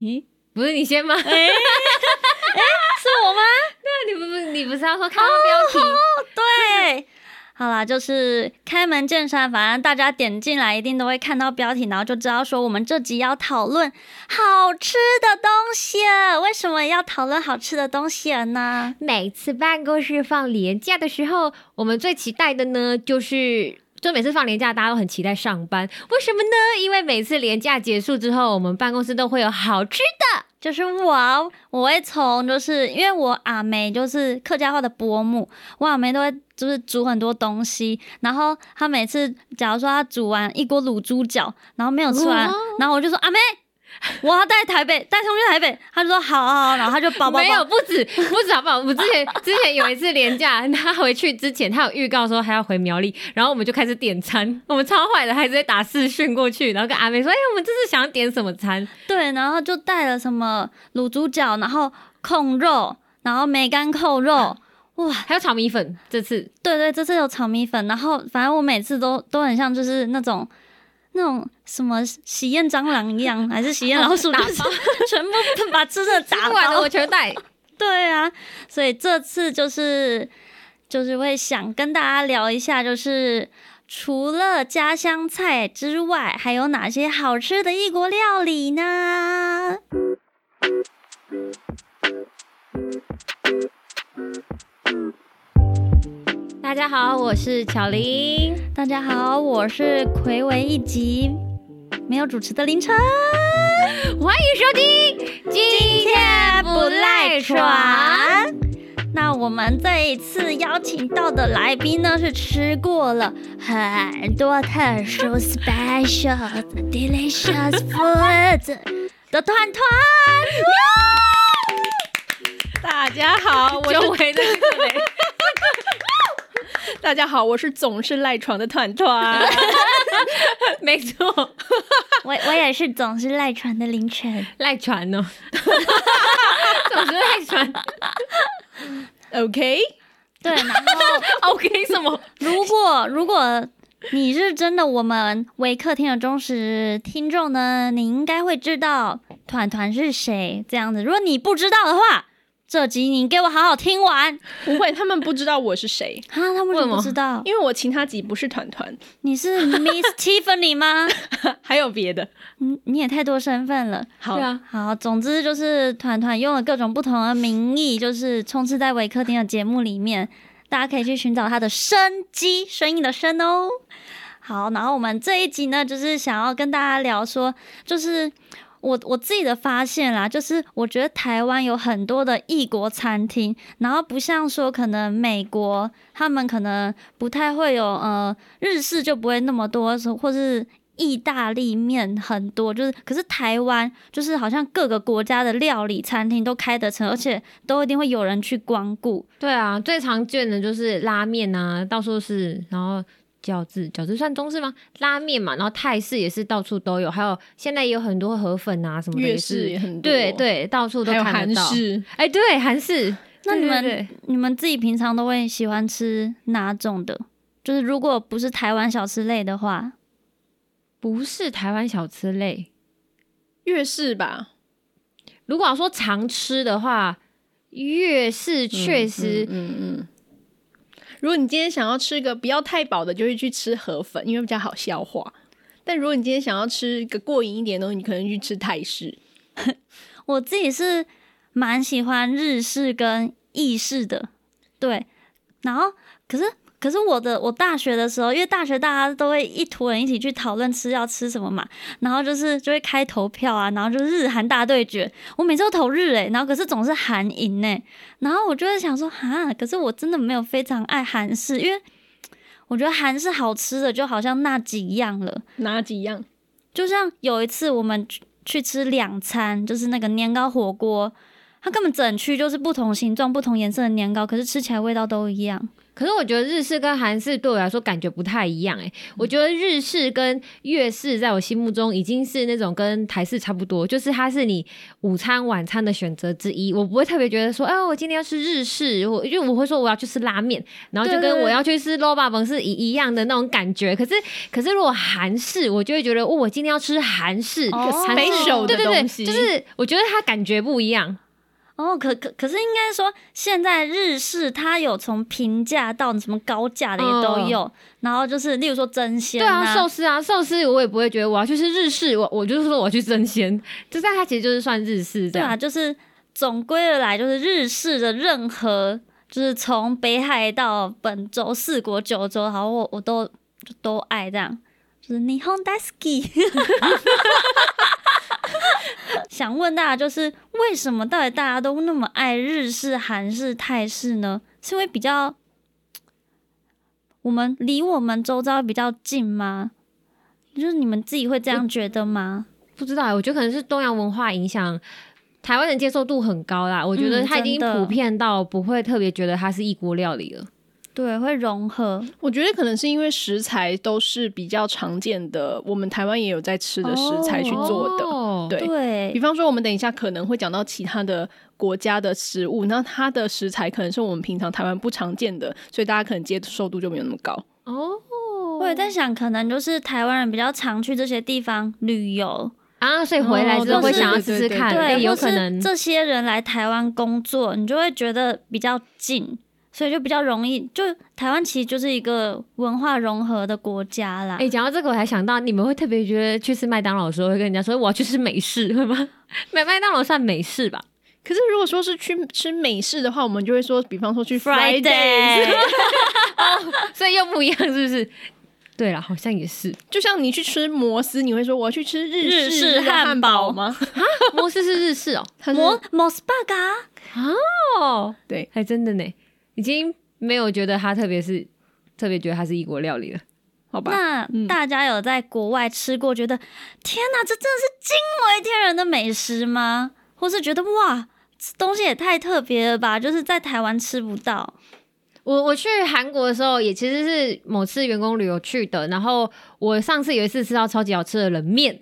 咦，不是你先吗？哎哎，是我吗？那你不不你不是要说看到标题？对，好啦，就是开门见山，反正大家点进来一定都会看到标题，然后就知道说我们这集要讨论好吃的东西了。为什么要讨论好吃的东西了呢？每次办公室放年假的时候，我们最期待的呢，就是就每次放年假，大家都很期待上班。为什么呢？因为每次年假结束之后，我们办公室都会有好吃的。就是我，我会从就是因为我阿梅就是客家话的伯母，我阿梅都会就是煮很多东西，然后她每次假如说她煮完一锅卤猪脚，然后没有吃完，哦然后我就说阿梅，我要带台北，带送去台北，他就说好好好，然后他就包包没有，不止不止好不好？我们之前之前有一次廉假，他回去之前，他有预告说他要回苗栗，然后我们就开始点餐，我们超坏的，还直接打视讯过去，然后跟阿妹说：“哎、我们这次想要点什么餐？对，然后就带了什么卤猪脚，然后控肉，然后梅干扣肉，哇，？”还有炒米粉，这次。对对，这次有炒米粉，然后反正我每次都都很像就是那种那种什么喜宴蟑螂一样，还是喜宴老鼠，打 就是全部把吃的打吃不完的包我。全带。对啊，所以这次就是就是会想跟大家聊一下，就是除了家乡菜之外，还有哪些好吃的异国料理呢？大家好，我是巧玲。大家好，我是魁违一集没有主持的凌晨。欢迎收听，今天不赖床。。那我们这一次邀请到的来宾呢，是吃过了很多特殊 special delicious food 的团团。大家好，我是久违的这个嘞，大家好，我是总是赖床的团团。没错，我我也是总是赖床的凌晨。赖床哦，总是赖床。OK，对，然后 OK 什么？如果如果你是真的我们微客厅的忠实听众呢，你应该会知道团团是谁。这样子，如果你不知道的话，这集你给我好好听完。不会，他们不知道我是谁，啊，他们为什么知道？因为我其他集不是团团，你是 Miss Tiffany 吗？还有别的。你你也太多身份了。好啊，好，总之就是团团用了各种不同的名义，就是充斥在维客厅的节目里面，大家可以去寻找他的生机，声音的声哦。好，然后我们这一集呢，就是想要跟大家聊说，就是我我自己的发现啦，就是我觉得台湾有很多的异国餐厅，然后不像说可能美国他们可能不太会有呃日式就不会那么多，或是意大利面很多，就是可是台湾就是好像各个国家的料理餐厅都开得成，而且都一定会有人去光顾。对啊，最常见的就是拉面啊，到处是，然后饺子，饺子算中式吗？拉面嘛，然后泰式也是到处都有，还有现在也有很多河粉啊什么的粤也是，式也很多，对，对，到处都还有韩看得到。式。哎，对，韩式。那你们你们自己平常都会喜欢吃哪种的？就是如果不是台湾小吃类的话，不是台湾小吃类？粤式吧，如果要说常吃的话，粤式确实，嗯嗯。如果你今天想要吃一个不要太饱的，就会去吃河粉，因为比较好消化。但如果你今天想要吃一个过瘾一点的东西，你可能去吃泰式。我自己是蛮喜欢日式跟意式的，对。然后可是可是我的我大学的时候，因为大学大家都会一坨人一起去讨论吃要吃什么嘛，然后就是就会开投票啊，然后就日韩大对决，我每次都投日诶、然后可是总是韩赢诶，然后我就会想说哈，可是我真的没有非常爱韩式，因为我觉得韩式好吃的就好像那几样了。哪几样？就像有一次我们去去吃两餐，就是那个年糕火锅，它根本整区就是不同形状、不同颜色的年糕，可是吃起来味道都一样。可是我觉得日式跟韩式对我来说感觉不太一样哎、我觉得日式跟粤式在我心目中已经是那种跟台式差不多，就是它是你午餐晚餐的选择之一。我不会特别觉得说，哎、我今天要吃日式，我因为我会说我要去吃拉面，然后就跟我要去吃 l o b a 是一一样的那种感觉。可是可是如果韩式，我就会觉得，哦，我今天要吃韩式，哦韩式对对对，就是我觉得它感觉不一样。哦，可可可是应该说，现在日式它有从平价到什么高价的也都有，然后就是例如说真鲜对啊，啊寿司啊，寿司我也不会觉得我要去吃日式，我我就是说我要去真鲜，就但它其实就是算日式这对啊，就是总归而来，就是日式的任何，就是从北海道本州、四国、九州，好，我我都都爱这样，就是日本大好き。想问大家，就是为什么到底大家都那么爱日式、韩式、泰式呢？是因为比较我们离我们周遭比较近吗？就是你们自己会这样觉得吗？不知道欸，我觉得可能是东洋文化影响。台湾人接受度很高啦，我觉得嗯它已经普遍到不会特别觉得它是一锅料理了。对，会融合。我觉得可能是因为食材都是比较常见的，我们台湾也有在吃的食材去做的。哦对。对。比，方说，我们等一下可能会讲到其他的国家的食物，那它的食材可能是我们平常台湾不常见的，所以大家可能接受度就没有那么高。哦，我也在想，可能就是台湾人比较常去这些地方旅游，啊，所以回来之后哦会想要试试看，对，有可能。这些人来台湾工作，你就会觉得比较近，所以就比较容易。就台湾其实就是一个文化融合的国家啦。哎、讲到这个，我还想到你们会特别觉得去吃麦当劳的时候，会跟人家说我要去吃美式，会吗？麦麦当劳算美式吧？可是如果说是去吃美式的话，我们就会说，比方说去 Friday Fridays，所以又不一样，是不是？对了，好像也是。就像你去吃摩斯，你会说我要去吃日日式的汉汉堡堡吗？摩斯是日式哦。它是摩摩斯巴嘎，哦，对，还真的呢，已经没有觉得它特别是特别觉得它是异国料理了。好吧？那嗯大家有在国外吃过，觉得天哪，这真的是惊为天人的美食吗？或是觉得哇，这东西也太特别了吧，就是在台湾吃不到。我我去韩国的时候，也其实是某次员工旅游去的。然后我上次有一次吃到超级好吃的冷面，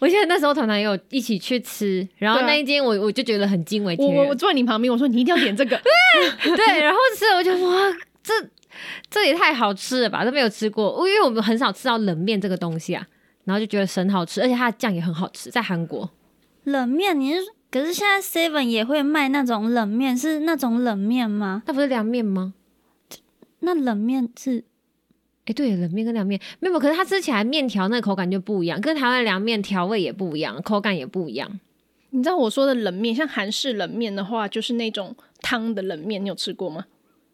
我记得那时候团团也有一起去吃，然后那一间我我就觉得很惊为天人。我我我坐在你旁边，我说你一定要点这个，对，然后吃了我就哇，这这也太好吃了吧，都没有吃过，因为我们很少吃到冷面这个东西啊，然后就觉得神好吃，而且它的酱也很好吃，在韩国。冷面，你是可是现在 Seven 也会卖那种冷面，是那种冷面吗？那不是凉面吗？那冷面是哎，对，冷面跟凉面没有，可是它吃起来面条那个口感就不一样，跟台湾凉面调味也不一样，口感也不一样。你知道我说的冷面，像韩式冷面的话，就是那种汤的冷面，你有吃过吗？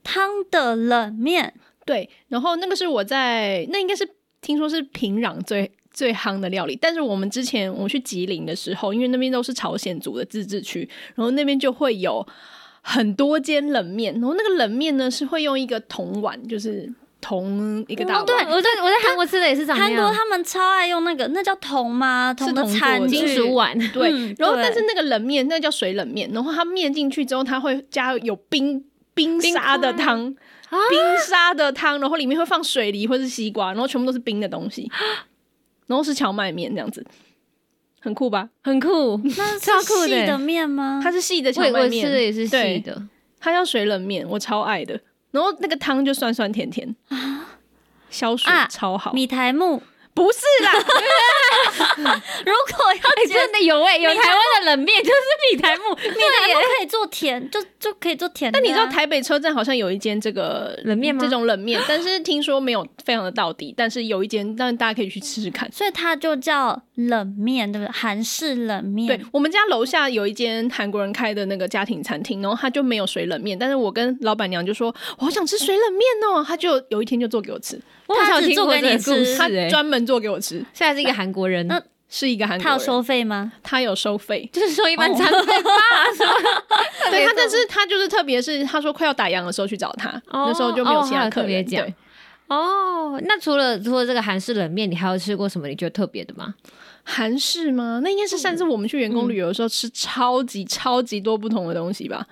汤的冷面，对，然后那个是我在那应该是听说是平壤最最夯的料理，但是我们之前我去吉林的时候，因为那边都是朝鲜族的自治区，然后那边就会有很多间冷面，然后那个冷面呢是会用一个铜碗，就是铜一个大碗，哦，对，我在我在韩国吃的也是长那韩国，他们超爱用那个，那叫铜吗？铜的铜餐具金属碗。对，嗯然后但是那个冷面那叫水冷面，然后它面进去之后，它会加有冰冰沙的汤，啊冰沙的汤，然后里面会放水梨或是西瓜，然后全部都是冰的东西，然后是荞麦面这样子，很酷吧？很酷，那超酷的是细的面吗？它是细的我我吃荞麦面，的也是细的，它叫水冷面，我超爱的。然后那个汤就酸酸甜甜啊消暑啊超好。米苔木。不是啦，如果要哎，真的有哎，有台湾的冷面就是米苔木，米苔木可以做甜，就就可以做甜的啊。那你知道台北车站好像有一间这个冷面吗这种冷面，但是听说没有非常的到底，但是有一间，但大家可以去吃吃看。所以它就叫冷面，对不对？韩式冷面。对我们家楼下有一间韩国人开的那个家庭餐厅，然后他就没有水冷面，但是我跟老板娘就说我好想吃水冷面哦，他就有一天就做给我吃，他只做给你吃他哎，专门做给我吃，现在是一个韩国人，那是一个韩国人，他有收费吗？他有收费，就是说一般餐费吧，什么？对他，但是他就是特别是他说快要打烊的时候去找他，哦那时候就没有其哦他。特别讲对，哦，那除了除了这个韩式冷面，你还有吃过什么你觉得特别的吗？韩式吗？那应该是上次我们去员工旅游的时候吃超级超级多不同的东西吧。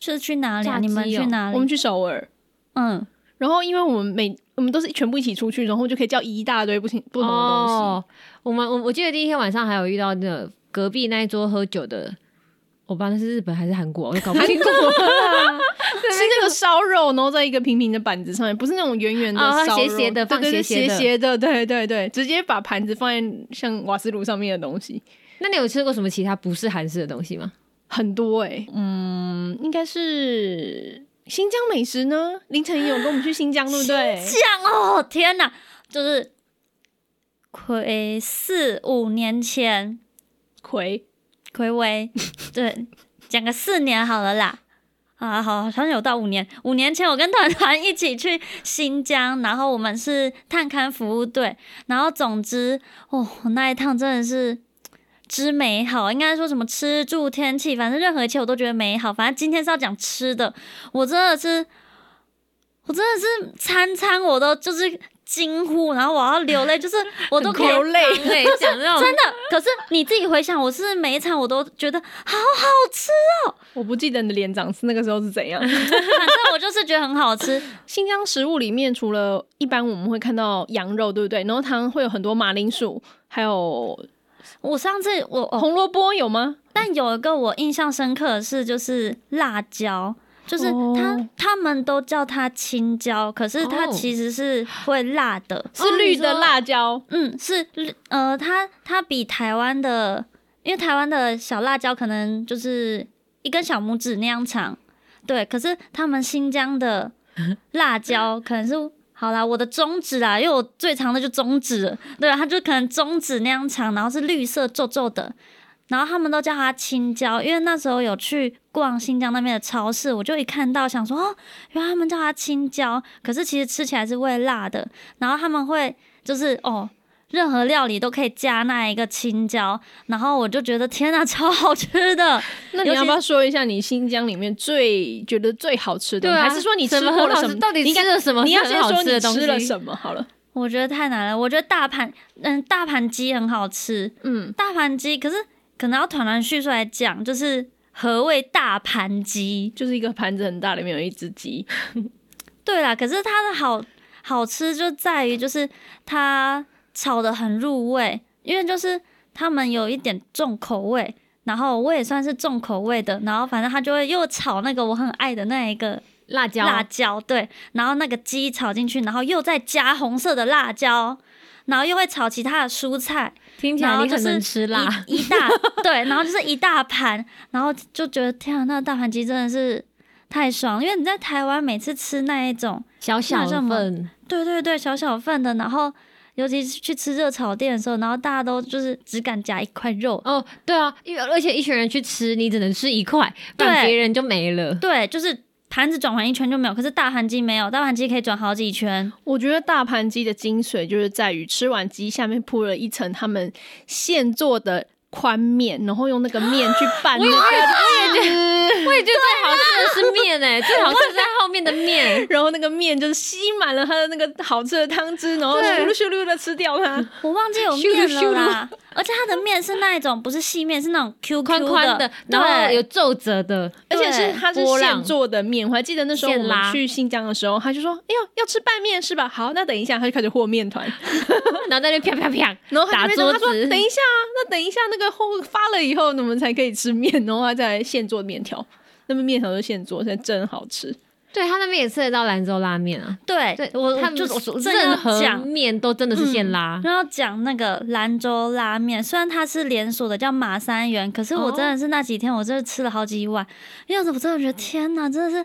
是去哪里啊？你们去哦哪里？我们去首尔，嗯，然后因为我们每我们都是全部一起出去，然后就可以叫一大堆不同不同的东西。哦，我们我我记得第一天晚上还有遇到那个隔壁那一桌喝酒的，我不知道那是日本还是韩国，我就搞不清楚。吃那个烧肉，然后在一个平平的板子上面，不是那种圆圆的哦烧肉，斜斜的放斜斜的。斜斜的，对对对，直接把盘子放在像瓦斯炉上面的东西，那你有吃过什么其他不是韩式的东西吗？很多哎、嗯，应该是新疆美食呢。凌晨也有跟我们去新疆，对不对？新疆哦，天哪，就是亏四五年前，葵葵违，对，讲个四年好了啦。啊，好，好像有到五年。五年前，我跟团团一起去新疆，然后我们是探勘服务队，然后总之，哦，那一趟真的是之美好，应该说什么吃住天气，反正任何一切我都觉得美好。反正今天是要讲吃的，我真的是，我真的是餐餐我都就是惊呼，然后我要流泪，就是我都很流泪对，讲这种真的。可是你自己回想，我是每一场我都觉得好好吃哦，我不记得你的脸长是那个时候是怎样。反正我就是觉得很好吃。新疆食物里面，除了一般我们会看到羊肉，对不对？然后它会有很多马铃薯，还有我上次我哦，红萝卜，有吗？但有一个我印象深刻的是，就是辣椒。就是哦他他们都叫它青椒，可是它哦其实是会辣的。是绿的辣椒，嗯，是呃，它它比台湾的，因为台湾的小辣椒可能就是一根小拇指那样长，对。可是他们新疆的 辣椒可能是好啦，我的中指啊，因为我最长的就中指了，对，它就可能中指那样长，然后是绿色皱皱的。然后他们都叫它青椒，因为那时候有去逛新疆那边的超市，我就一看到想说哦，原来他们叫它青椒，可是其实吃起来是会辣的。然后他们会就是哦，任何料理都可以加那一个青椒，然后我就觉得天呐，超好吃的。那你要不要说一下你新疆里面最觉得最好吃的？对啊，还是说你吃过 了什么？到底你吃了什么？你要先说你吃了什么好了。我觉得太难了，我觉得大盘嗯大盘鸡很好吃，嗯，大盘鸡可是可能要团团叙述来讲，就是何谓大盘鸡？就是一个盘子很大，里面有一只鸡。对啦，可是它的好好吃就在于就是它炒的很入味，因为就是他们有一点重口味，然后我也算是重口味的，然后反正他就会又炒那个我很爱的那一个辣椒，辣椒，对，然后那个鸡炒进去，然后又再加红色的辣椒，然后又会炒其他的蔬菜，听起来你很能吃辣。一一大 对，然后就是一大盘，然后就觉得天啊，那个大盘鸡真的是太爽了，因为你在台湾每次吃那一种，小小份，对对对，小小份的，然后尤其是去吃热炒店的时候，然后大家都就是只敢夹一块肉，哦，对啊，因为而且一群人去吃，你只能吃一块，不然对别人就没了。对，就是盘子转完一圈就没有，可是大盘鸡没有，大盘鸡可以转好几圈。我觉得大盘鸡的精髓就是在于吃完鸡下面铺了一层他们现做的宽面，然后用那个面去拌那个鸡，我也觉得最好吃的是面诶、最好吃的是面的面。然后那个面就是吸满了它的那个好吃的汤汁，然后对咻噜咻噜的吃掉它。我忘记有面咻噜了啦，而且它的面是那一种不是细面，是那种 QQ 宽宽的，然后对有皱褶的，而且是它是现做的面，我还记得那时候我们去新疆的时候，他就说：“哎呦，要吃拌面是吧？好，那等一下。”他就开始和面团，然后在那啪啪啪，然后打就说：“他说桌子等一下啊，那等一下那个后发了以后，我们才可以吃面，然后他再来现做面条。那么面条是现做，现在真好吃。对他那边也吃得到兰州拉面啊。对对，我他们就正要任何讲。面都真的是现拉。然后讲那个兰州拉面，虽然它是连锁的，叫马三元，可是我真的是那几天我真的吃了好几碗，因为我真的觉得天哪，真的是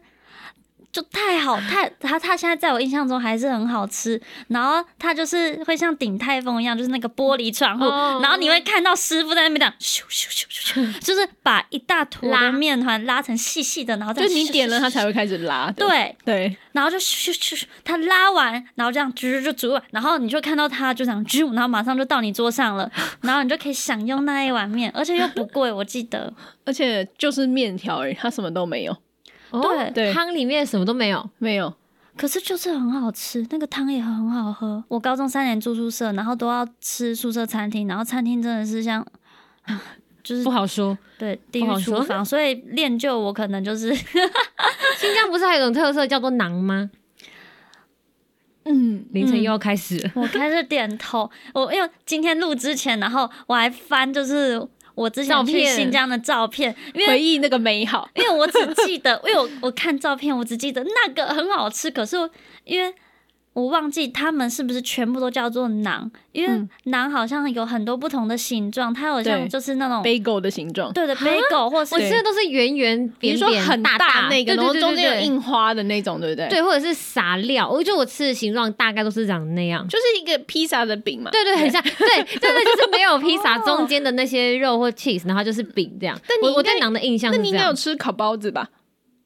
就太好，太它它现在在我印象中还是很好吃。然后它就是会像鼎泰丰一样，就是那个玻璃窗户，哦然后你会看到师傅在那边这样咻咻咻咻咻，就是把一大坨的面团拉成细细的，然后再就你点了，咻咻它才会开始拉的。对。对，然后就咻咻咻，它拉完，然后这样啾就煮完，然后你就看到它就这样啾，然后马上就到你桌上了，然后你就可以享用那一碗面，而且又不贵，我记得。而且就是面条而已，它什么都没有，哦对对汤里面什么都没有。没有。可是就是很好吃，那个汤也很好喝。我高中三年住宿舍，然后都要吃宿舍餐厅，然后餐厅真的是像，就是不好说，对地不好说狱厨房，所以练就我可能就是 新疆不是还有一种特色叫做馕吗？嗯，凌晨又要开始了。我开始点头。我因为今天录之前，然后我还翻就是我之前去新疆的照片，因为回忆那个美好。因为我只记得，因为我我看照片，我只记得那个很好吃，可是因为我忘记他们是不是全部都叫做馕，因为嗯馕好像有很多不同的形状，它好像就是那种 bagel 的形状，对的 bagel 或是我吃的都是圆圆比如扁扁说很大大那个，然后对对对对中间有印花的那种，对不对？，对，或者是撒料。我觉得我吃的形状大概都是长那样。就是一个披萨的饼嘛。对对，很像，对，真的就是没有 披萨哦中间的那些肉或 cheese，然后就是饼这样。我我但你应该对馕的印象那你应该有吃烤包子吧？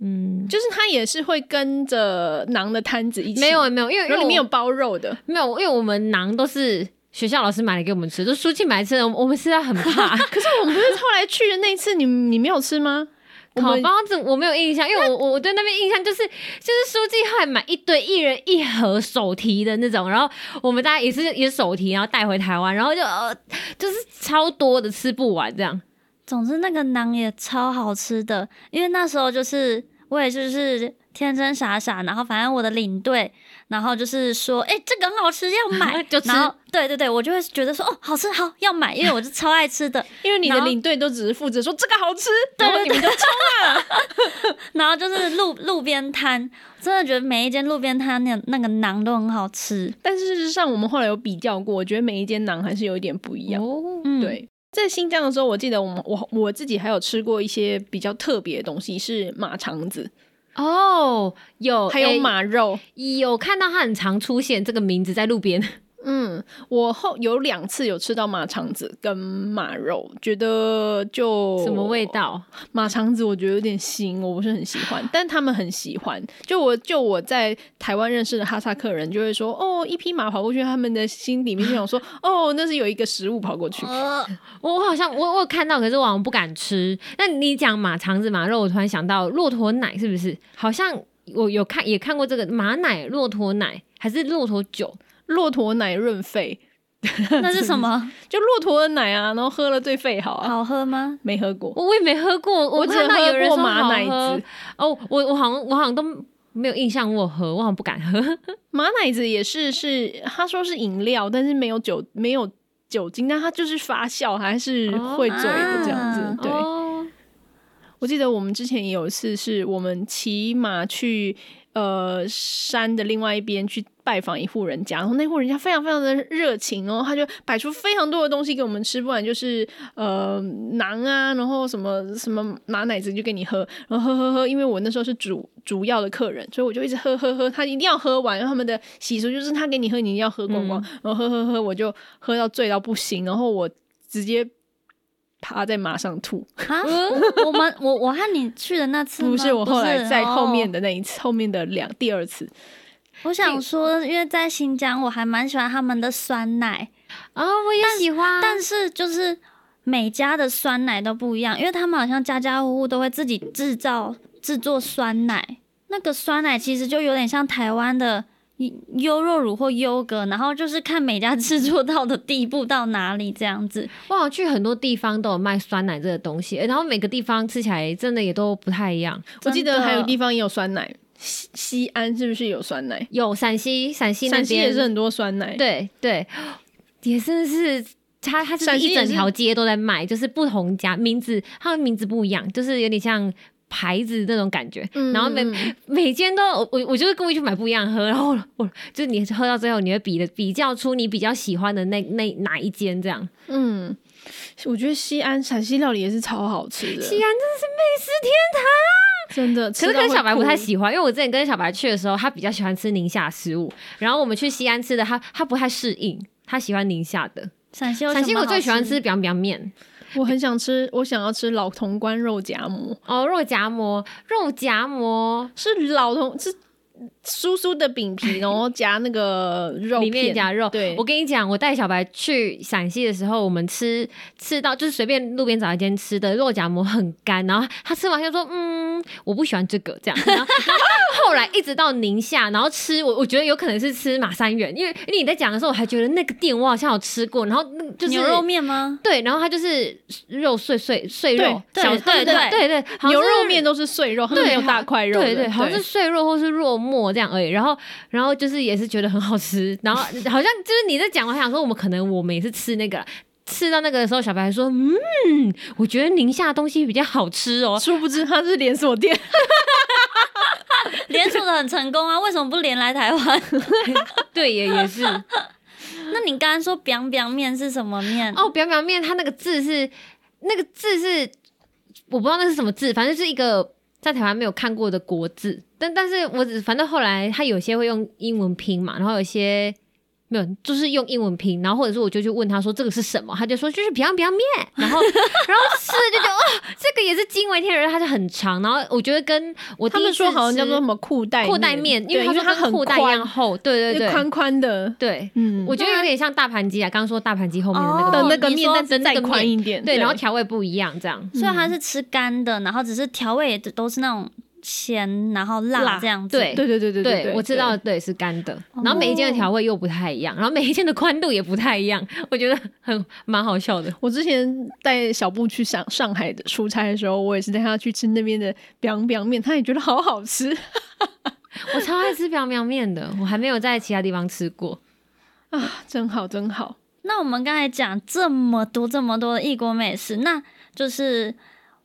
嗯，就是它也是会跟着馕的摊子一起，没有没有，因为里面有包肉的。没有，因为我们馕都是学校老师买来给我们吃，就书记买来吃的，我们我们吃到很怕。可是我们不是后来去的那一次，你你没有吃吗？烤包子我没有印象，因为我我我对那边印象就是就是书记后来买一堆一人一盒手提的那种，然后我们大家也是也手提，然后带回台湾，然后就呃就是超多的吃不完这样。总之那个馕也超好吃的，因为那时候就是我也就是天真傻傻，然后反正我的领队，然后就是说，哎、这个很好吃，要买 就吃然后对对对，我就会觉得说，哦，好吃，好要买，因为我是超爱吃的。因为你的领队都只是负责说这个好吃，对然后你们就 然后就是路路边摊，真的觉得每一间路边摊那那个馕都很好吃。但是事实上，我们后来有比较过，我觉得每一间馕还是有一点不一样。哦，嗯，，对，在新疆的时候，我记得我们我我自己还有吃过一些比较特别的东西，是马肠子，哦，有还有诶马肉。有看到它很常出现这个名字在路边，嗯，我后有两次有吃到马肠子跟马肉，觉得就什么味？道？马肠子我觉得有点腥，我不是很喜欢，但他们很喜欢。就我就我在台湾认识的哈萨克人就会说，哦，一匹马跑过去，他们的心里面就想说，哦，那是有一个食物跑过去。呃，我 我好像我我有看到，可是我好像不敢吃。那你讲马肠子、马肉，我突然想到骆驼奶是不是？好像我有看也看过这个马奶、骆驼奶还是骆驼酒？骆驼奶润肺，那是什么？就骆驼的奶啊，然后喝了对肺好啊。好喝吗？没喝过，我我也没喝过，我我只看到有人喝过说马奶喝子。哦，我我好像我好像都没有印象我喝，我好像不敢喝。马奶子也是是他说是饮料，但是没有酒没有酒精，但它就是发酵还是会醉的这样子。哦对，哦，我记得我们之前也有一次是我们骑马去呃山的另外一边去拜访一户人家，然后那户人家非常非常的热情，然后他就摆出非常多的东西给我们吃，不然就是呃馕啊，然后什么什么马奶子就给你喝，然后喝喝喝，因为我那时候是主主要的客人，所以我就一直喝喝喝，他一定要喝完，然后他们的习俗就是他给你喝，你一定要喝光光，然后喝喝喝，我就喝到醉到不行，然后我直接趴在马上吐。啊，我们我我和你去的那次不是我后来在后面哦。的那一次，后面的两第二次，我想说，因为在新疆，我还蛮喜欢他们的酸奶，哦，我也喜欢，但是就是每家的酸奶都不一样，因为他们好像家家户户都会自己制造制作酸奶。那个酸奶其实就有点像台湾的优酪乳或优格，然后就是看每家制作到的地步到哪里这样子。我好像去很多地方都有卖酸奶这个东西，然后每个地方吃起来真的也都不太一样。我记得还有地方也有酸奶，西西安是不是有酸奶？有陕西，陕西那陕西边也是很多酸奶，，对对，也真的是。它它是一整条街都在卖，就是不同家名字，它的名字不一样，就是有点像牌子那种感觉。嗯然后每嗯每间都我我我就是故意去买不一样喝，然后我我就是你喝到最后，你会比的比较出你比较喜欢的那那哪一间这样。嗯，我觉得西安陕西料理也是超好吃的，西安真的是美食天真的，可是跟小白不太喜欢，因为我之前跟小白去的时候，他比较喜欢吃宁夏食物，然后我们去西安吃的，他他不太适应，他喜欢宁夏的。陕西陕西我最喜欢吃 biang biang 面我很想吃，我想要吃老潼关肉夹馍，哦，肉夹馍，肉夹馍是老潼是酥酥的饼皮，然后夹那个肉里面夹肉。对我跟你讲，我带小白去陕西的时候，我们吃吃到就是随便路边找一间吃的肉夹馍很干，然后他吃完就说，嗯，嗯，我不喜欢这个这样。然后后后来一直到宁夏，然后吃我我觉得有可能是吃马三元，因为因为你在讲的时候，我还觉得那个店我好像有吃过，然后那个就是牛肉面吗？对，然后它就是肉碎碎碎肉，对小对对对对，牛肉面都是碎肉，他们对没有大块肉。对对，好像是碎肉或是肉末这样而已。然后，然后就是也是觉得很好吃，然后 好像就是你在讲，我还想说我们可能我们也是吃那个。吃到那个的时候，小白还说：“嗯，我觉得宁夏的东西比较好吃哦。殊不知它是连锁店。连锁的很成功啊，为什么不连来台湾？” 对，也也是。那你刚刚说 biang biang 面是什么面？哦，表表面它那个字是那个字是我不知道那是什么字，反正是一个在台湾没有看过的国字。但但是我只反正后来他有些会用英文拼嘛，然后有些没有，就是用英文拼，然后或者是我就去问他说这个是什么，他就说就是表表面，然后 然后吃了就觉得哦，这个也是惊为天人，它就很长，然后我觉得跟我他们第一次说好像叫做什么裤带裤带面，因为他说它很跟裤带一样宽，厚，对对对宽宽的。对。嗯，我觉得有点像大盘鸡啊，刚刚说大盘鸡后面的那个那个面，再那个面宽一点。对，然后调味不一样，这样。所以它是吃干的，然后只是调味也都是那种咸，然后辣辣这样子。对对对对对对，我知道，对。是干的。然后每一间的调味又不太一样，然后每一间的宽度也不太一样，我觉得很蛮好笑的。我之前带小布去上上海的出差的时候，我也是带他去吃那边的 biang biang 面，他也觉得好好吃 我超爱吃表表面的，我还没有在其他地方吃过。啊，真好真好。那我们刚才讲这么多这么多的异国美食，那就是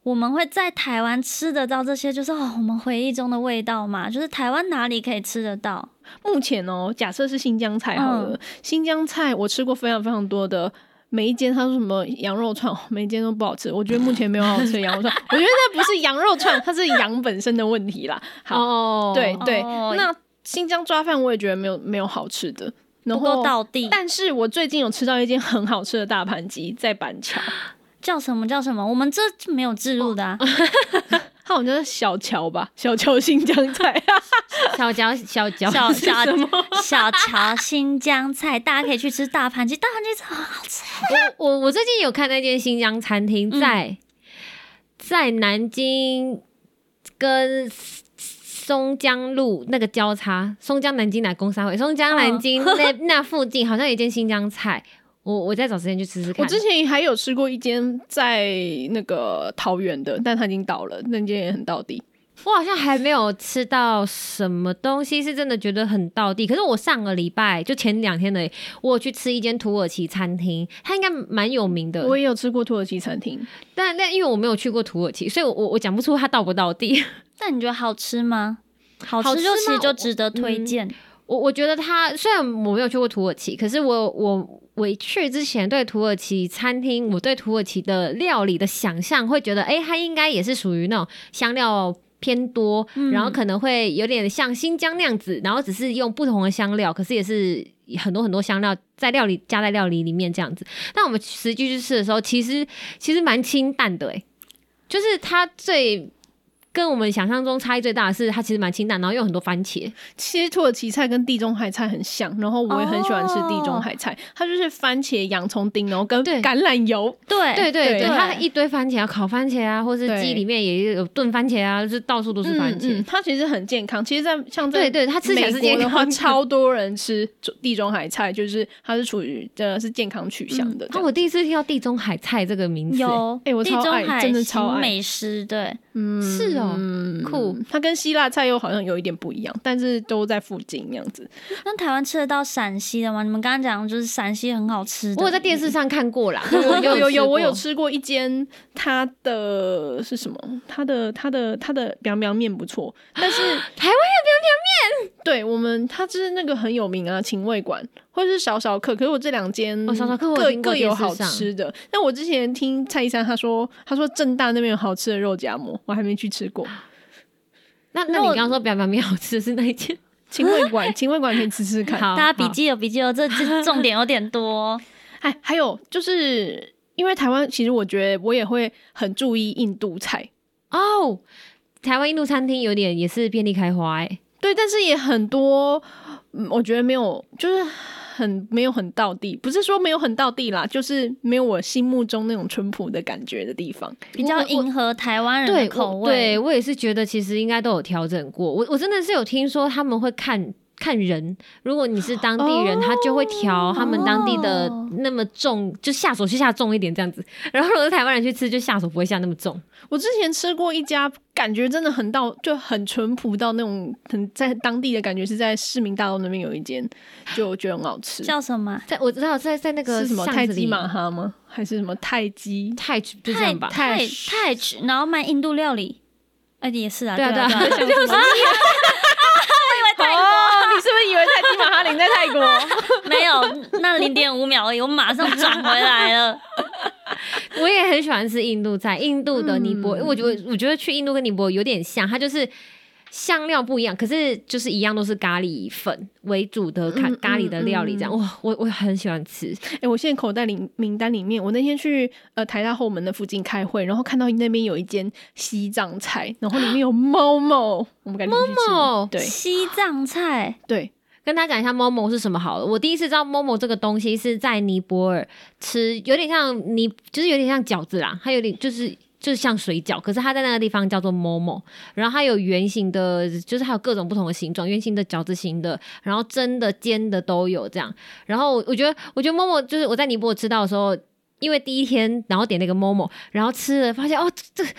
我们会在台湾吃得到这些，就是哦我们回忆中的味道嘛。就是台湾哪里可以吃得到？目前哦，假设是新疆菜好了，嗯新疆菜我吃过非常非常多的。每一间他说什么羊肉串，哦每一间都不好吃。我觉得目前没有好吃的羊肉串，我觉得那不是羊肉串，它是羊本身的问题啦。好，哦对对，哦那新疆抓饭我也觉得没有没有好吃的，然不够后道地。但是我最近有吃到一间很好吃的大盘鸡，在板桥，叫什么叫什么？我们这没有置入的啊。它好像是小乔吧，小乔新疆菜。小乔小乔小小什么 小乔新疆菜，大家可以去吃大盘鸡，大盘鸡超好吃。我我我最近有看那间新疆餐厅嗯在、在南京跟松江路那个交叉，松江南京哪公三会？松江南京嗯那、那附近好像有一间新疆菜，我我再找时间去吃吃看。我之前还有吃过一间在那个桃园的，但它已经倒了，那间也很到底。我好像还没有吃到什么东西是真的觉得很到地，可是我上个礼拜就前两天的，我有去吃一间土耳其餐厅，它应该蛮有名的。我也有吃过土耳其餐厅，但但因为我没有去过土耳其，所以我我我讲不出它到不到地。但你觉得好吃吗？好好吃吃就其实就值得推荐。我我觉得它虽然我没有去过土耳其，可是我我我去之前对土耳其餐厅，我对土耳其的料理的想象会觉得，哎、它应该也是属于那种香料。偏多，嗯然后可能会有点像新疆那样子，然后只是用不同的香料，可是也是很多很多香料在料理加在料理里面这样子。但我们实际去吃的时候，其实其实蛮清淡的、诶，就是它最跟我们想象中差异最大的是，它其实蛮清淡，然后又有很多番茄。其实土耳其菜跟地中海菜很像，然后我也很喜欢吃地中海菜，它就是番茄、洋葱丁，然后跟橄榄油。对对对对对，它一堆番茄啊，烤番茄啊，或是对鸡里面也有炖番茄啊，就是到处都是番茄。嗯嗯它其实很健康。其实在，像在对对，它吃起来是健康的话，超多人吃地中海菜，就是它是处于呃是健康取向的这啊，样。我第一次听到地中海菜这个名字，有哎我地超爱中海真的超爱美食，对，嗯是哦嗯酷它跟希腊菜又好像有一点不一样，但是都在附近那样子。那台湾吃得到陕西的吗？你们刚刚讲就是陕西很好吃的，我有在电视上看过啦，有有有有，我有吃吃过一间，它的是什么？它的它的它的凉凉面不错，但是台湾有对我们它就是那个很有名啊，秦味馆或者是小小客，可是我这两间哦小小客各各有好吃的。但我之前听蔡依珊他说，他说正大那边有好吃的肉夹馍，我还没去吃过。那那你刚刚说表表面好吃的是那一间？秦味馆，秦味馆可以吃吃看。好，大家笔好记有笔记哦，这这 重点有点多。哎，还有就是因为台湾，其实我觉得我也会很注意印度菜。哦。台湾印度餐厅有点也是遍地开花哎、对，但是也很多，嗯，我觉得没有，就是很没有很到地，不是说没有很到地啦，就是没有我心目中那种淳朴的感觉的地方。比较迎合台湾人的口味对味。我也是觉得其实应该都有调整过。我我真的是有听说他们会看。看人，如果你是当地人，他就会调他们当地的哦那么重，就下手去下重一点这样子。然后如果是台湾人去吃，就下手不会下那么重。我之前吃过一家，感觉真的很到，就很淳朴到那种很在当地的感觉，是在市民大道那边有一间，就我觉得很好吃。叫什么？在我知道在在那个是什么泰姬玛哈吗？还是什么泰姬？泰就这样吧。泰泰泰，然后卖印度料理。哎，也是啊，对啊对啊，你是不是以为泰姬玛哈林在泰国？没有那零点五秒而已，我马上转回来了。我也很喜欢吃印度菜，印度的尼泊，嗯我觉得我觉得去印度跟尼泊尔有点像，它就是香料不一样，可是就是一样都是咖喱粉为主的咖嗯咖喱的料理，这样嗯哇，我我很喜欢吃。哎、我现在口袋里名单里面，我那天去呃台大后门的附近开会，然后看到那边有一间西藏菜，然后里面有猫猫，我们赶紧去吃。Momo 对西藏菜，对，跟大家讲一下 momo 是什么好了。我第一次知道 momo 这个东西是在尼泊尔吃，有点像尼，就是有点像饺子啦，它有点就是。就是像水饺，可是它在那个地方叫做 momo，然后它有圆形的，就是还有各种不同的形状，圆形的、饺子形的，然后蒸的、煎的都有这样。然后我觉得，我觉得 momo 就是我在尼泊尔吃到的时候，因为第一天然后点那个 momo，然后吃了发现哦，这这这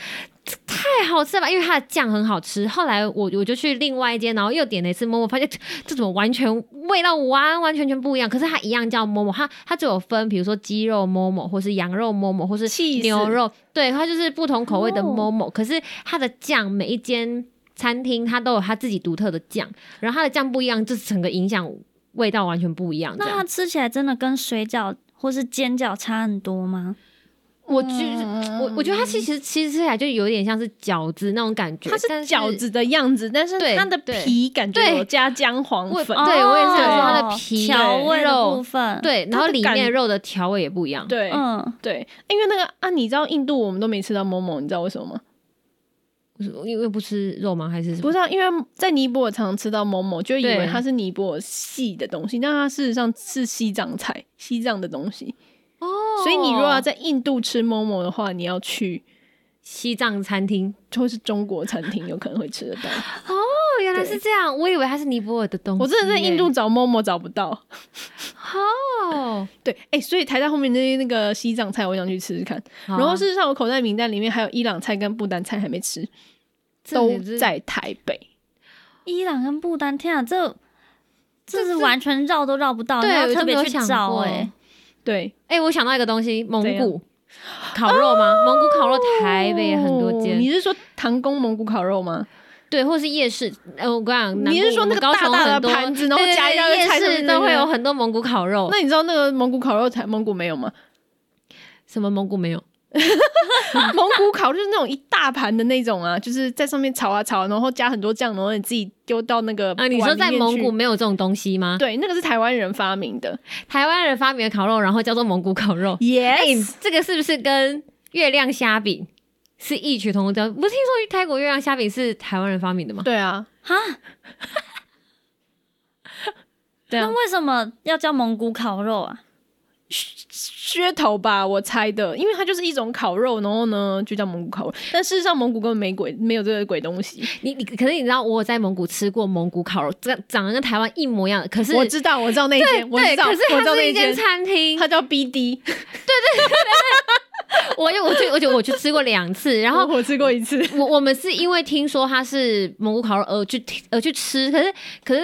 太好吃了吧，因为它的酱很好吃。后来我我就去另外一间，然后又点了一次 momo，发现这这怎么完全味道完完全全不一样？可是它一样叫 momo，它它只有分，比如说鸡肉 momo，或是羊肉 momo，或是牛肉，对，它就是不同口味的哦 momo、可是它的酱每一间餐厅它都有它自己独特的酱，然后它的酱不一样，就是整个影响味道完全不一样那它吃起来真的跟水饺或是煎饺差很多吗？我觉我我觉得它其实其实吃起来就有点像是饺子那种感觉，它是饺子的样子，但是对它的皮感觉对有加姜黄粉。对我也是想说它的哦皮调味部分，，对，然后里面肉的调味也不一样。对嗯，对，因为那个啊，你知道印度我们都没吃到某某，你知道为什么吗？因为不吃肉吗？还是什么不是啊，因为在尼泊尔常常吃到某某，就以为它是尼泊尔系的东西，但它事实上是西藏菜，西藏的东西。哦所以你如果要在印度吃某某的话，你要去西藏餐厅或是中国餐厅，有可能会吃得到。哦，原来是这样，我以为它是尼泊尔的东西。我真的在印度找某某找不到。哦，对，哎、所以台在后面那些那个西藏菜，我想去吃吃看。然然后事实上，我口袋名单里面还有伊朗菜跟不丹菜还没吃，都在台北。伊朗跟不丹，天啊，这这是完全绕都绕不到，对特别去找哎。对，哎，我想到一个东西，蒙古烤肉吗？蒙古烤肉台北也很多哦间，你是说唐宫蒙古烤肉吗？对，或是夜市。呃，我跟你讲，你是说那个大大的盘子然后对对夹一大堆对菜上夜市都会有很多蒙古烤肉。那你知道那个蒙古烤肉台蒙古没有吗？什么蒙古没有？蒙古烤就是那种一大盘的那种啊，就是在上面炒啊炒，然后加很多酱，然后你自己丢到那个啊，你说在蒙古没有这种东西吗？对，那个是台湾人发明的。台湾人发明的烤肉，然后叫做蒙古烤肉。哎、Yes，这个是不是跟月亮虾饼是异曲同工的？不是听说泰国月亮虾饼是台湾人发明的吗？对啊，哈，对啊那，为什么要叫蒙古烤肉啊？噱头吧，我猜的，因为它就是一种烤肉，然后呢就叫蒙古烤肉，但事实上蒙古根本没鬼，没有这个鬼东西。你你可是你知道我在蒙古吃过蒙古烤肉，这长得跟台湾一模一样的，可是我知道，我知道那间，我对，知道，可是我知道那它是一间间，餐厅，它叫 BD，我就我去而且我去吃过两次，然后我吃过一次。我我们是因为听说它是蒙古烤肉而去而去吃，可是可是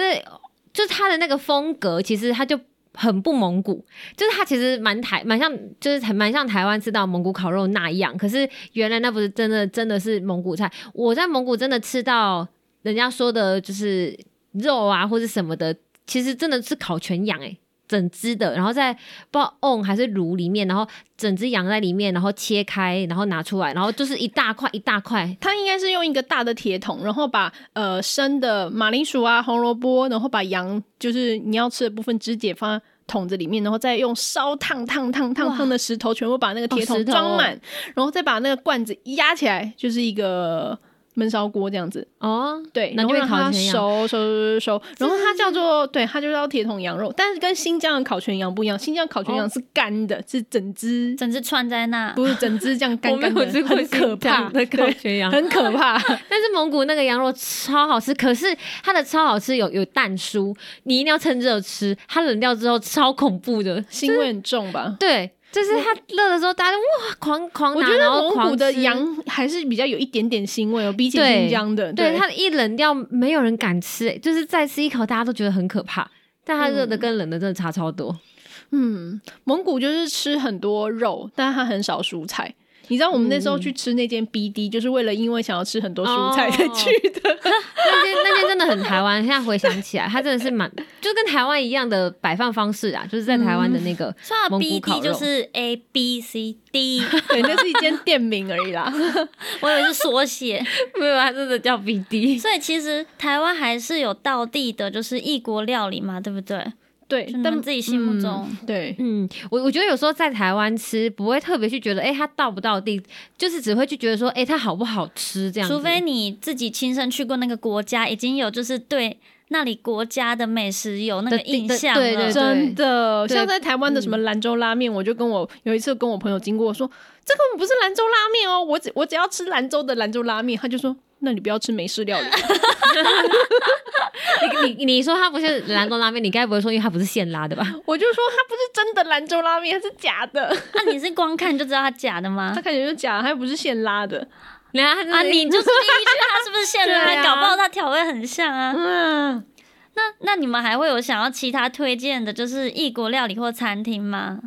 就是它的那个风格，其实它就很不蒙古，就是它其实蛮台蛮像，就是很蛮像台湾吃到蒙古烤肉那样。可是原来那不是真的，真的是蒙古菜。我在蒙古真的吃到人家说的就是肉啊或者什么的，其实真的是烤全羊诶、整只的，然后在不知道瓮还是炉里面，然后整只羊在里面，然后切开，然后拿出来，然后就是一大块一大块，它应该是用一个大的铁桶，然后把呃生的马铃薯啊、红萝卜，然后把羊就是你要吃的部分肢解放在桶子里面，然后再用烧烫烫烫烫烫的石头全部把那个铁桶装满，然后再把那个罐子压起来，就是一个焖烧锅这样子。哦，对，然后让它烤熟熟熟熟，然后它叫做对，它就叫铁桶羊肉，但是跟新疆的烤全羊不一样，新疆烤全羊哦是干的，是整只，整只串在那，不是整只这样干干的，有吃过很可怕的烤对全羊，很可怕。但是蒙古那个羊肉超好吃，可是它的超好吃有有蛋酥，你一定要趁热吃，它冷掉之后超恐怖的。腥味很重吧？对，就是它热的时候，大家哇狂狂拿，我觉得然后蒙古的羊还是比较有一点点腥味哦，比起新疆的。对它一冷掉，没有人敢吃、欸，就是再吃一口，大家都觉得很可怕。但它热的跟冷的真的差超多。嗯，蒙古就是吃很多肉，但它很少蔬菜。你知道我们那时候去吃那间 BD，、就是为了因为想要吃很多蔬菜才哦去的。那间那间真的很台湾，现在回想起来，它真的是蛮就跟台湾一样的摆放方式啊，就是在台湾的那个说到蒙古 B 烤 D 肉就是 A B C D，对，那是一间店名而已啦。我以为是缩写。没有，它真的叫 BD。所以其实台湾还是有道地的，就是异国料理嘛，对不对？对就，你们自己心目中嗯对，嗯，我我觉得有时候在台湾吃不会特别去觉得，哎、它到不到地，就是只会去觉得说，哎、它好不好吃这样。除非你自己亲身去过那个国家，已经有就是对那里国家的美食有那个印象了。对对对真的，像在台湾的什么兰州拉面，我就跟我有一次跟我朋友经过说，这根本不是兰州拉面哦，我只我只要吃兰州的兰州拉面，他就说，那你不要吃美式料理。你你你说它不是兰州拉面，你该不会说因为它不是现拉的吧？我就说它不是真的兰州拉面，它是假的，那、你是光看就知道它假的吗它？看起来就是假，它又不是现拉的。啊，你就是依据它是不是现拉，搞不好他调味很像啊。嗯，那那你们还会有想要其他推荐的，就是异国料理或餐厅吗？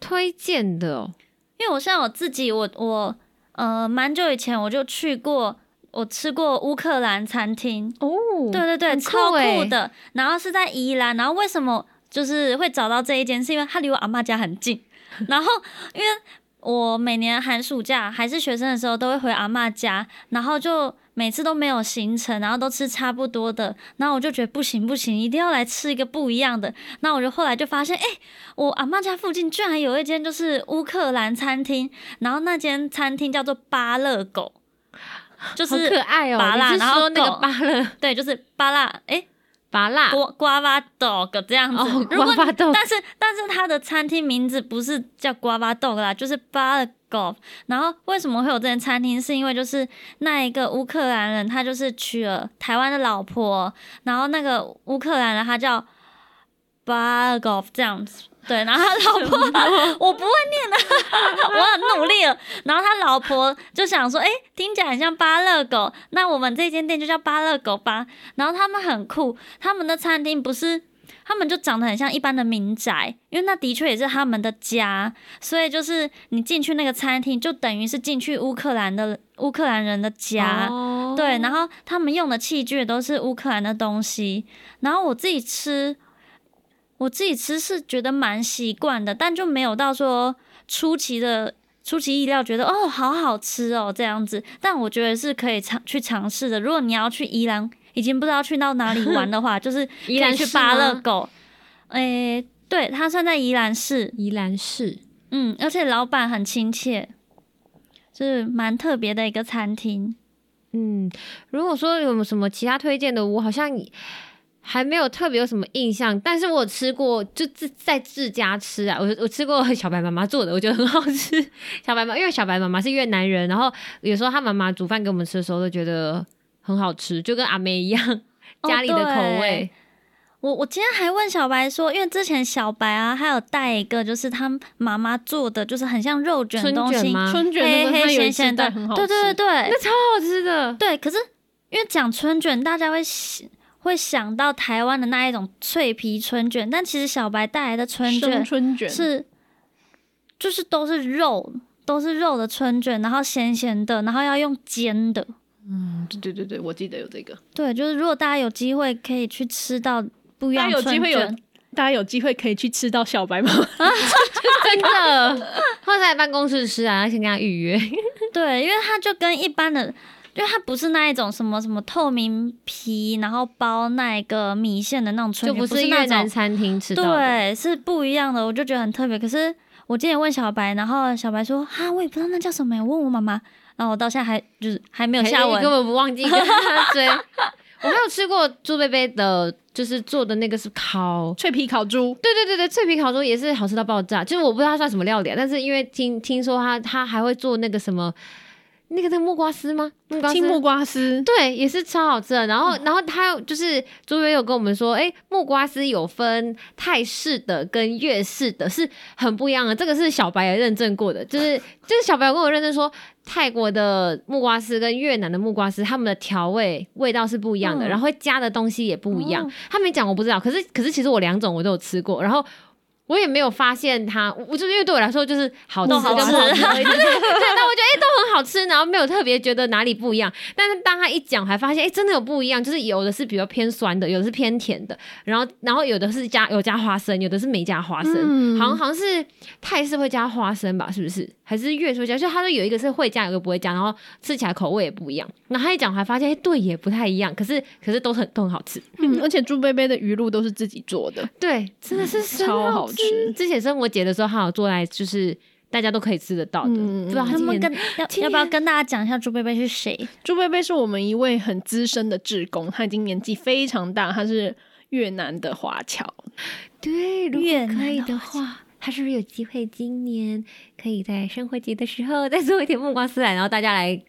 推荐的哦，因为我像我自己，我我呃蛮久以前我就去过，我吃过乌克兰餐厅，哦，对对对，酷超欸酷的。然后是在宜兰，然后为什么就是会找到这一间？是因为它离我阿妈家很近。然后因为我每年寒暑假还是学生的时候，都会回阿妈家，然后就每次都没有行程，然后都吃差不多的。然后我就觉得不行不行，一定要来吃一个不一样的。那我就后来就发现，哎、我阿妈家附近居然有一间就是乌克兰餐厅，然后那间餐厅叫做巴乐狗。就好是可爱哦！拔辣你是然后说那个狗芭乐对，就是巴辣，哎、拔辣？瓜瓜巴 dog 这样子。哦如果瓜巴 dog 但是但是它的餐厅名字不是叫瓜巴 dog 啦，就是巴勒 golf。然后为什么会有这间餐厅？是因为就是那一个乌克兰人，他就是娶了台湾的老婆，然后那个乌克兰人他叫巴勒 golf 这样子。对，然后他老婆 我不会念的，我很努力了。然后他老婆就想说，哎、听起来很像巴勒狗，那我们这间店就叫巴勒狗吧。然后他们很酷，他们的餐厅不是，他们就长得很像一般的民宅，因为那的确也是他们的家，所以就是你进去那个餐厅，就等于是进去乌克兰的乌克兰人的家。哦对，然后他们用的器具都是乌克兰的东西。然后我自己吃，我自己吃是觉得蛮习惯的，但就没有到说出奇的出其意料，觉得哦好好吃哦这样子。但我觉得是可以尝去尝试的。如果你要去宜兰，已经不知道去到哪里玩的话，就是可宜兰去巴乐狗。诶，对，它算在宜兰市，宜兰市嗯，而且老板很亲切，就是蛮特别的一个餐厅。嗯，如果说有什么其他推荐的，我好像还没有特别有什么印象，但是我吃过，就自在自家吃啊，我我吃过小白妈妈做的，我觉得很好吃。小白妈，因为小白妈妈是越南人，然后有时候她妈妈煮饭给我们吃的时候，都觉得很好吃，就跟阿梅一样，哦家里的口味。我我今天还问小白说，因为之前小白啊，还有带一个就是他妈妈做的，就是很像肉卷东西？春卷黑黑那个它有一次咸咸的，带很好吃，对对对对那超好吃的。对。可是因为讲春卷，大家会想会想到台湾的那一种脆皮春卷，但其实小白带来的春卷春卷是就是都是肉，都是肉的春卷，然后咸咸的，然后要用煎的。嗯，对对对对，我记得有这个。对，就是如果大家有机会可以去吃到不一样大家有的春机会有卷，大家有机会可以去吃到小白妈妈，真的，或者在办公室吃啊，要先跟他预约。对，因为他就跟一般的，因为它不是那一种什么什么透明皮，然后包那个米线的那种春卷，就不是不那种，越南餐厅吃到的。对，是不一样的，我就觉得很特别。可是我今天问小白，然后小白说哈，我也不知道那叫什么耶，我问我妈妈，然然后我到现在还就是还没有下文根。本不忘记跟 他追。我没有吃过猪贝贝的，就是做的那个是烤，脆皮烤猪，对对对对，脆皮烤猪也是好吃到爆炸。就是我不知道它算什么料理、啊，但是因为听听说他他还会做那个什么，那个那木瓜丝吗？木瓜丝青木瓜丝，对，也是超好吃的。然后，然后他又就是朱薇有跟我们说，哎，木瓜丝有分泰式的跟粤式的，是很不一样的。这个是小白也认证过的，就是就是小白有跟我认证说，泰国的木瓜丝跟越南的木瓜丝，他们的调味味道是不一样的，嗯然后会加的东西也不一样。哦他没讲，我不知道。可是可是其实我两种我都有吃过，然后。我也没有发现它，我就是因为对我来说就是好吃跟不好吃 对 但我觉得哎、都很好吃，然后没有特别觉得哪里不一样。但是当他一讲，还发现哎、真的有不一样，就是有的是比较偏酸的，有的是偏甜的，然后然后有的是加有加花生，有的是没加花生，嗯。好像好像是泰式会加花生吧，是不是？还是粤式会加？就他说有一个是会加，有一个不会加，然后吃起来口味也不一样。然后他一讲，我还发现哎、对，也不太一样，可是可是都很都很好吃。嗯，而且朱贝贝的鱼露都是自己做的，对，真的是真 超好好吃之前生活节的时候，他有做来就是大家都可以吃得到的，嗯不知道他们跟 要要不要跟大家讲一下朱贝贝是谁？朱贝贝是我们一位很资深的志工，他已经年纪非常大，他是越南的华侨。对，如越果可以南的的话，他是不是有机会今年可以在生活节的时候再做一点木瓜丝来，然后大家来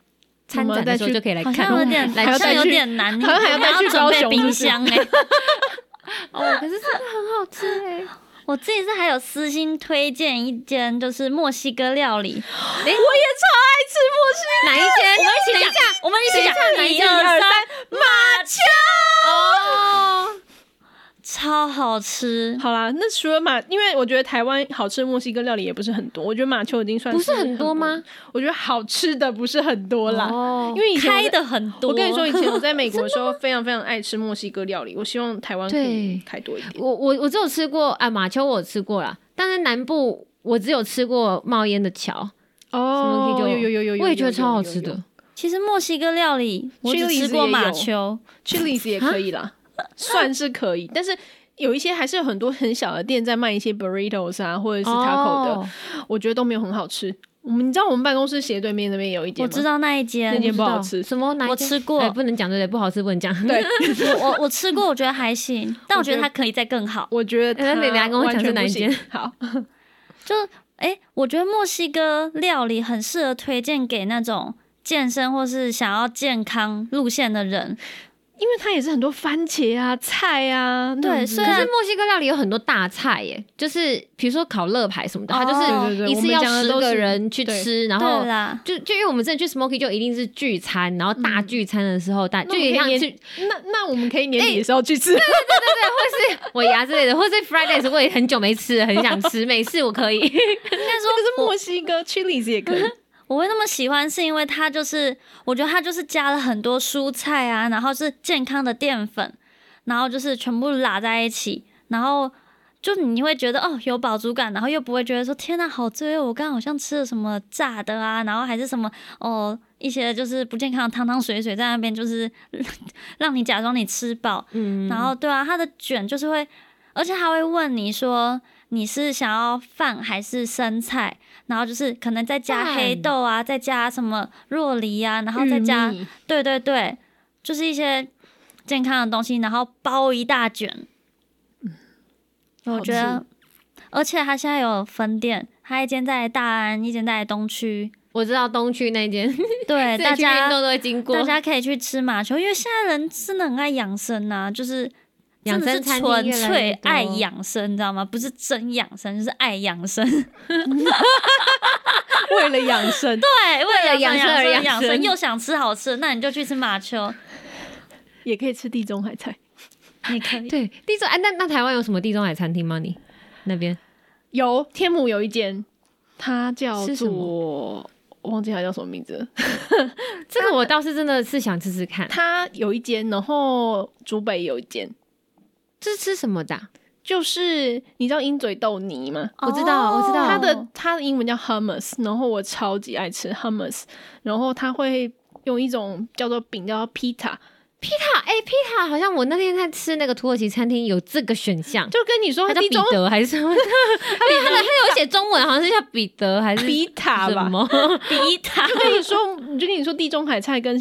参展的时候就可以来好看。像有点，来好像有点难，你好像还要带去准备冰箱哎、哦，可是真的很好吃哎。我自己是还有私心推荐一间，就是墨西哥料理。我也超爱吃墨西哥。哪一间？我们一起等一下，我们一起讲，哪一一二三间一二三，马丘。哦，超好吃。好啦，那除了马，因为我觉得台湾好吃的墨西哥料理也不是很多，我觉得马丘已经算不是很多吗？我觉得好吃的不是很多啦，哦因为以前开的很多，我跟你说，以前我在美国的时候非常非常爱吃墨西哥料理，我希望台湾可以 开多一点。我我我只有吃过啊，马丘我有吃过啦，但是南部我只有吃过冒烟的桥，哦有有有有有，我也觉得超好吃的。其实墨西哥料理我只吃过马也有球，，Chili's 也可以啦，算是可以，但是。有一些还是有很多很小的店在卖一些 burritos 啊，或者是 taco 的，哦我觉得都没有很好吃。我们你知道我们办公室斜对面那边有一间吗？我知道那一间那，间不好吃什么我吃过哎不能讲对不对？不好吃不能讲。对，我我我吃过，我觉得还行，但我觉得它可以再更好。我觉得哎那你它来跟我讲是哪一间好，就哎、我觉得墨西哥料理很适合推荐给那种健身或是想要健康路线的人。因为它也是很多番茄啊、菜啊，对虽然可是墨西哥料理有很多大菜耶，就是比如说烤乐排什么的，它就哦是一次要十个人去吃，然后，就就因为我们之前去 Smoky 就一定是聚餐，然后大聚餐的时候大就那我们可以有点像去那那我们可以年底的时候去吃。对对对对，或是尾牙之类的，或是 Fridays 我也很久没吃了，很想吃，每次我可以。应该说可是墨西哥 Chili's 也可以，我会那么喜欢，是因为它就是，我觉得它就是加了很多蔬菜啊，然后是健康的淀粉，然后就是全部拉在一起，然后就你会觉得哦有饱足感，然后又不会觉得说天呐好罪恶，我刚刚好像吃了什么炸的啊，然后还是什么哦一些就是不健康的汤汤水水在那边，就是 让你假装你吃饱，嗯，然后。对啊，它的卷就是会，而且他会问你说你是想要饭还是生菜，然后就是可能再加黑豆啊，再加什么若梨啊，然后再加对对对，就是一些健康的东西，然后包一大卷。我觉得，而且他现在有分店，他一间在大安，一间在东区。我知道东区那间，对，之大家都会经过大。家可以去吃马球，因为现在人真的很爱养生呐、就是养真的是生餐厅纯粹多爱养生，你知道吗？不是真养生，就是爱养生。为了养生，对，为了养养生而养养生又想吃好吃的，那你就去吃马丘，也可以吃地中海菜。你可以。对，地中哎，那那台湾有什么地中海餐厅吗？你那边有天母有一间，它叫做我忘记它叫什么名字了。这个我倒是真的是想吃吃看。它有一间，然后竹北有一间，这是吃什么的啊？就是你知道鹰嘴豆泥吗？我知道我知道它的它的英文叫 hummus，然后我超级爱吃 hummus，然后它会用一种叫做饼叫做 pita，皮塔，哎、皮塔好像我那天在吃那个土耳其餐厅有这个选项，就跟你说它叫彼得还是什么？他的他的他有写中文，好像是叫彼得还是比塔吧。什么？比塔 就跟你说，就跟你说，地中海菜跟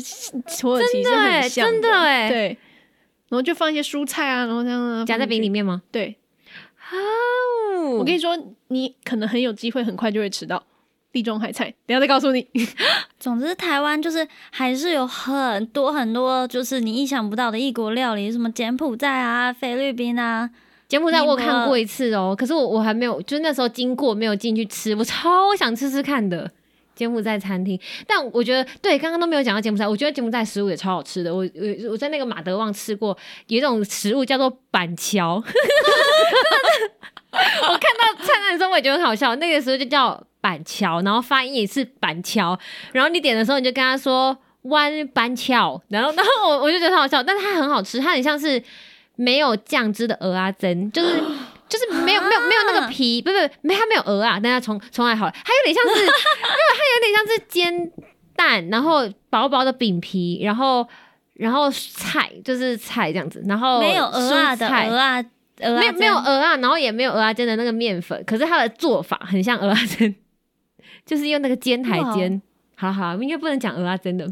土耳其是很像真的欸对，然后就放一些蔬菜啊，然后这样啊夹在饼里。面吗？对，哦我跟你说，你可能很有机会，很快就会吃到地中海菜。等下再告诉你。总之，台湾就是还是有很多很多，就是你意想不到的异国料理，什么柬埔寨啊、菲律宾啊，柬埔寨我有看过一次哦，可是我我还没有，就是那时候经过没有进去吃，我超想吃吃看的柬埔寨餐厅。但我觉得对，刚刚都没有讲到柬埔寨，我觉得柬埔寨食物也超好吃的。我我我在那个马德旺吃过有一种食物叫做板桥，我看到灿烂的时候我也觉得很好笑，那个时候就叫板桥，然后发音也是板桥，然后你点的时候你就跟他说。湾板桥，然后 然后我我就觉得很好笑，但是它很好吃，它很像是没有酱汁的鹅啊蒸，就是就是没有没有没有那个皮，不不不，没它没有鹅啊，但它重重来好了，它有点像是，因为它有点像是煎蛋，然后薄薄的饼皮，然后然后菜就是菜这样子，然后没有鹅啊的鹅啊，没有没有鹅啊，然后也没有鹅啊煎的那个面粉，可是它的做法很像鹅啊煎，就是用那个煎台煎。好了好了，应该不能讲鹅啊煎的，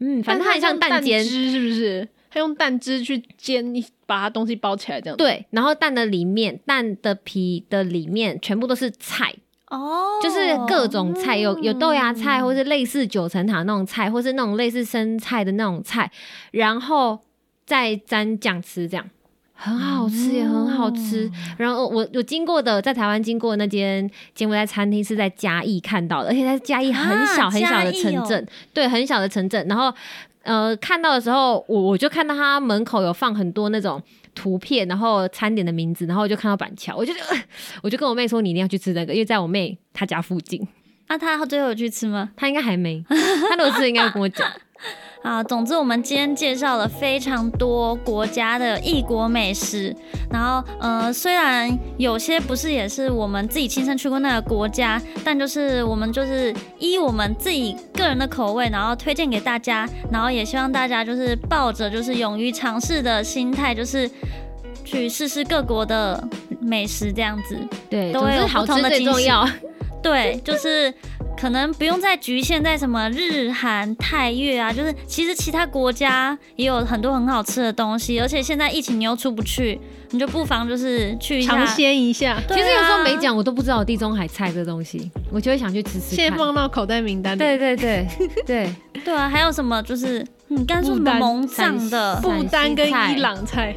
嗯，反正它很像蛋煎，汁，是不是？他用蛋汁去煎，你把它东西包起来，这样。对，然后蛋的里面，蛋的皮的里面全部都是菜，哦，就是各种菜，有有豆芽菜，或是类似九层塔那种菜，或是那种类似生菜的那种菜，然后再沾酱吃，这样。很好吃，也很好吃。然后我我经过的在台湾经过的那间柬埔寨餐厅是在嘉义看到的，而且在嘉义很小啊很小的城镇，对，很小的城镇。然后呃看到的时候，我我就看到他门口有放很多那种。图片，然后餐点的名字，然后我就看到板桥，我就、呃我就跟我妹说，你一定要去吃那个，因为在我妹她家附近。那她最后有去吃吗？她应该还没，她如果吃应该会跟我讲。啊，总之我们今天介绍了非常多国家的异国美食，然后呃，虽然有些不是也是我们自己亲身去过那个国家，但就是我们就是依我们自己个人的口味，然后推荐给大家，然后也希望大家就是抱着就是勇于尝试的心态，就是去试试各国的美食这样子。对，都会有不同的惊喜重要。对，就是可能不用再局限在什么日韩泰越啊，就是其实其他国家也有很多很好吃的东西，而且现在疫情你又出不去，你就不妨就是去一下尝。鲜一下。对其实有时候啊没讲，我都不知道有地中海菜这东西，我就会想去吃吃现在看。放到口袋名单里。对对对对，对啊，还有什么就是你刚才说什么蒙藏的，不丹跟伊朗菜，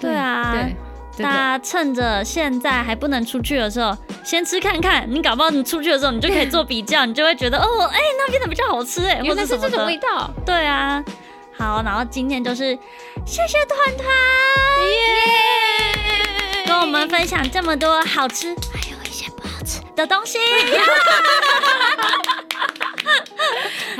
对啊，对，真大。家趁着现在还不能出去的时候，先吃看看。你搞不好你出去的时候，你就可以做比较，你就会觉得哦，哎、那边的比较好吃哎，或原来是这种味道，对啊，好，然后今天就是谢谢团团，耶！跟我们分享这么多好吃，还有一些不好吃的东西。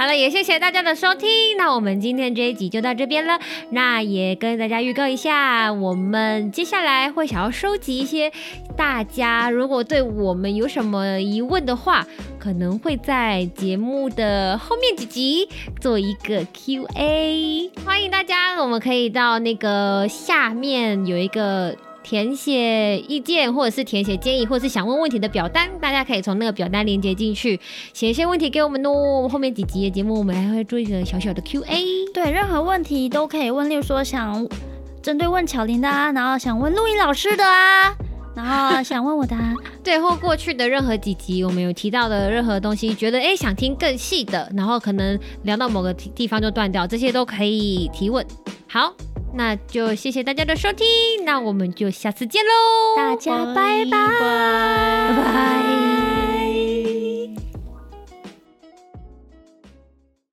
好了，也谢谢大家的收听。那我们今天这一集就到这边了。那也跟大家预告一下，我们接下来会想要收集一些大家如果对我们有什么疑问的话，可能会在节目的后面几集做一个 Q&A。欢迎大家，我们可以到那个下面有一个。填写意见，或者是填写建议，或者是想问问题的表单，大家可以从那个表单连接进去，写一些问题给我们哦。后面几集的节目，我们还会做一个小小的 Q&A。对，任何问题都可以问，例如说想针对问巧玲的啊，然后想问录音老师的啊，然后想问我的、啊。对，或过去的任何几集我们有提到的任何东西，觉得诶想听更细的，然后可能聊到某个地地方就断掉，这些都可以提问。好，那就谢谢大家的收听，那我们就下次见喽，大家拜拜拜拜拜。